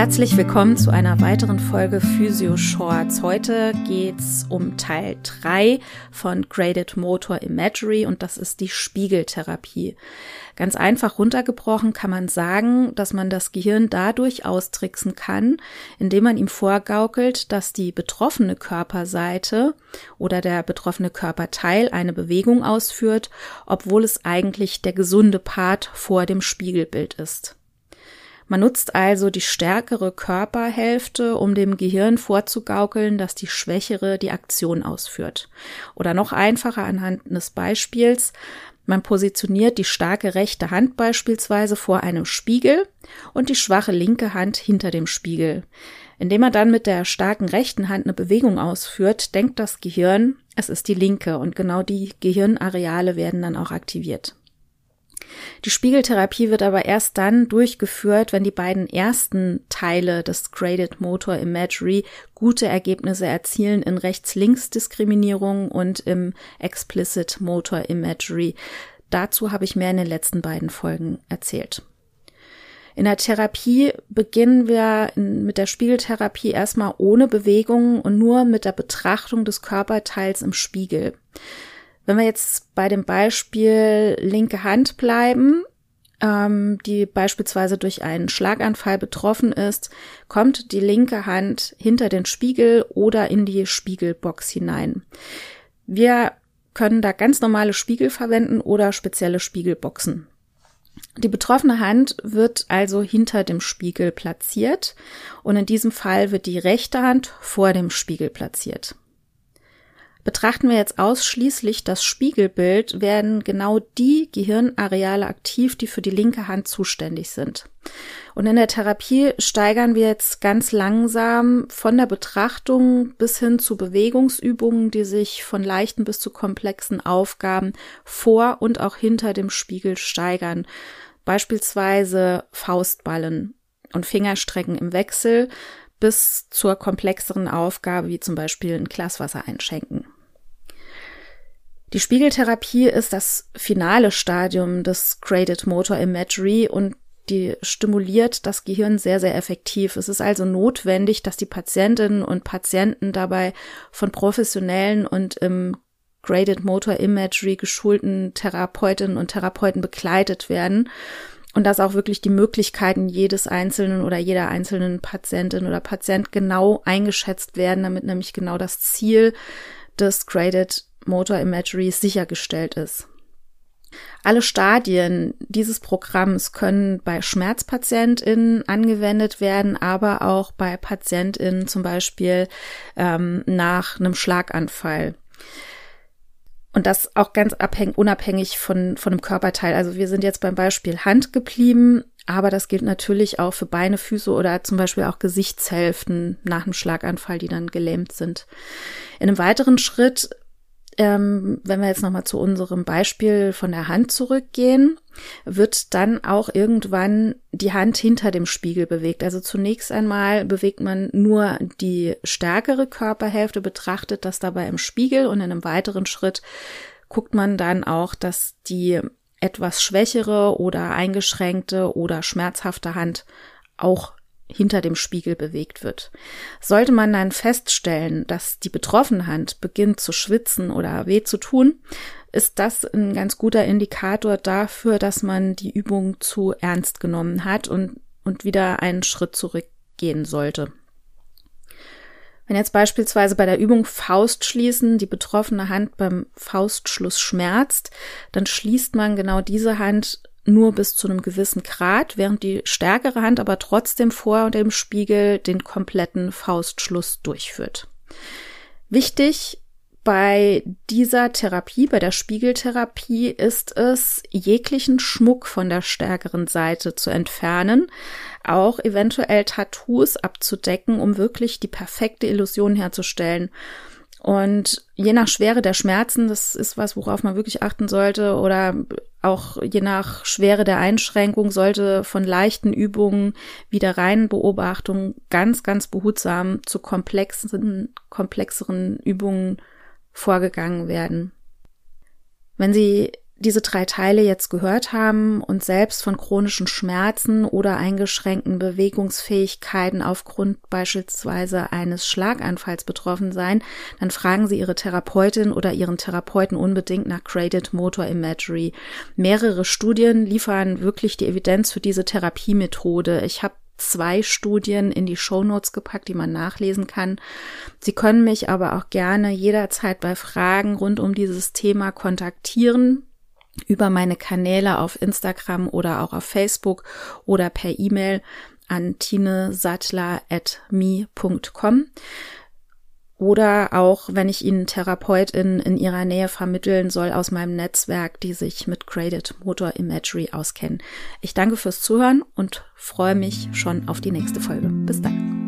Herzlich willkommen zu einer weiteren Folge Physio Shorts. Heute geht's um Teil 3 von Graded Motor Imagery und das ist die Spiegeltherapie. Ganz einfach runtergebrochen kann man sagen, dass man das Gehirn dadurch austricksen kann, indem man ihm vorgaukelt, dass die betroffene Körperseite oder der betroffene Körperteil eine Bewegung ausführt, obwohl es eigentlich der gesunde Part vor dem Spiegelbild ist. Man nutzt also die stärkere Körperhälfte, um dem Gehirn vorzugaukeln, dass die schwächere die Aktion ausführt. Oder noch einfacher anhand eines Beispiels. Man positioniert die starke rechte Hand beispielsweise vor einem Spiegel und die schwache linke Hand hinter dem Spiegel. Indem man dann mit der starken rechten Hand eine Bewegung ausführt, denkt das Gehirn, es ist die linke und genau die Gehirnareale werden dann auch aktiviert. Die Spiegeltherapie wird aber erst dann durchgeführt, wenn die beiden ersten Teile des Graded Motor Imagery gute Ergebnisse erzielen in Rechts-Links-Diskriminierung und im Explicit Motor Imagery. Dazu habe ich mehr in den letzten beiden Folgen erzählt. In der Therapie beginnen wir mit der Spiegeltherapie erstmal ohne Bewegung und nur mit der Betrachtung des Körperteils im Spiegel. Wenn wir jetzt bei dem Beispiel linke Hand bleiben, ähm, die beispielsweise durch einen Schlaganfall betroffen ist, kommt die linke Hand hinter den Spiegel oder in die Spiegelbox hinein. Wir können da ganz normale Spiegel verwenden oder spezielle Spiegelboxen. Die betroffene Hand wird also hinter dem Spiegel platziert und in diesem Fall wird die rechte Hand vor dem Spiegel platziert. Betrachten wir jetzt ausschließlich das Spiegelbild, werden genau die Gehirnareale aktiv, die für die linke Hand zuständig sind. Und in der Therapie steigern wir jetzt ganz langsam von der Betrachtung bis hin zu Bewegungsübungen, die sich von leichten bis zu komplexen Aufgaben vor und auch hinter dem Spiegel steigern. Beispielsweise Faustballen und Fingerstrecken im Wechsel bis zur komplexeren Aufgabe wie zum Beispiel ein Glas Wasser einschenken. Die Spiegeltherapie ist das finale Stadium des Graded Motor Imagery und die stimuliert das Gehirn sehr, sehr effektiv. Es ist also notwendig, dass die Patientinnen und Patienten dabei von professionellen und im Graded Motor Imagery geschulten Therapeutinnen und Therapeuten begleitet werden und dass auch wirklich die Möglichkeiten jedes einzelnen oder jeder einzelnen Patientin oder Patient genau eingeschätzt werden, damit nämlich genau das Ziel des Motor Imagery sichergestellt ist. Alle Stadien dieses Programms können bei SchmerzpatientInnen angewendet werden, aber auch bei PatientInnen zum Beispiel ähm, nach einem Schlaganfall. Und das auch ganz abhängig, unabhängig von, von dem Körperteil. Also wir sind jetzt beim Beispiel Hand geblieben, aber das gilt natürlich auch für Beine, Füße oder zum Beispiel auch Gesichtshälften nach einem Schlaganfall, die dann gelähmt sind. In einem weiteren Schritt ähm, wenn wir jetzt nochmal zu unserem Beispiel von der Hand zurückgehen, wird dann auch irgendwann die Hand hinter dem Spiegel bewegt. Also zunächst einmal bewegt man nur die stärkere Körperhälfte, betrachtet das dabei im Spiegel und in einem weiteren Schritt guckt man dann auch, dass die etwas schwächere oder eingeschränkte oder schmerzhafte Hand auch hinter dem Spiegel bewegt wird. Sollte man dann feststellen, dass die betroffene Hand beginnt zu schwitzen oder weh zu tun, ist das ein ganz guter Indikator dafür, dass man die Übung zu ernst genommen hat und, und wieder einen Schritt zurückgehen sollte. Wenn jetzt beispielsweise bei der Übung Faust schließen die betroffene Hand beim Faustschluss schmerzt, dann schließt man genau diese Hand nur bis zu einem gewissen Grad, während die stärkere Hand aber trotzdem vor dem Spiegel den kompletten Faustschluss durchführt. Wichtig bei dieser Therapie, bei der Spiegeltherapie, ist es, jeglichen Schmuck von der stärkeren Seite zu entfernen, auch eventuell Tattoos abzudecken, um wirklich die perfekte Illusion herzustellen. Und je nach Schwere der Schmerzen, das ist was, worauf man wirklich achten sollte, oder auch je nach Schwere der Einschränkung sollte von leichten Übungen wieder reinen Beobachtung ganz, ganz behutsam zu komplexen, komplexeren Übungen vorgegangen werden. Wenn Sie diese drei Teile jetzt gehört haben und selbst von chronischen Schmerzen oder eingeschränkten Bewegungsfähigkeiten aufgrund beispielsweise eines Schlaganfalls betroffen sein, dann fragen Sie Ihre Therapeutin oder Ihren Therapeuten unbedingt nach Graded Motor Imagery. Mehrere Studien liefern wirklich die Evidenz für diese Therapiemethode. Ich habe zwei Studien in die Show Notes gepackt, die man nachlesen kann. Sie können mich aber auch gerne jederzeit bei Fragen rund um dieses Thema kontaktieren über meine Kanäle auf Instagram oder auch auf Facebook oder per E-Mail an tinesattler.me.com oder auch, wenn ich Ihnen Therapeutin in Ihrer Nähe vermitteln soll aus meinem Netzwerk, die sich mit Graded Motor Imagery auskennen. Ich danke fürs Zuhören und freue mich schon auf die nächste Folge. Bis dann.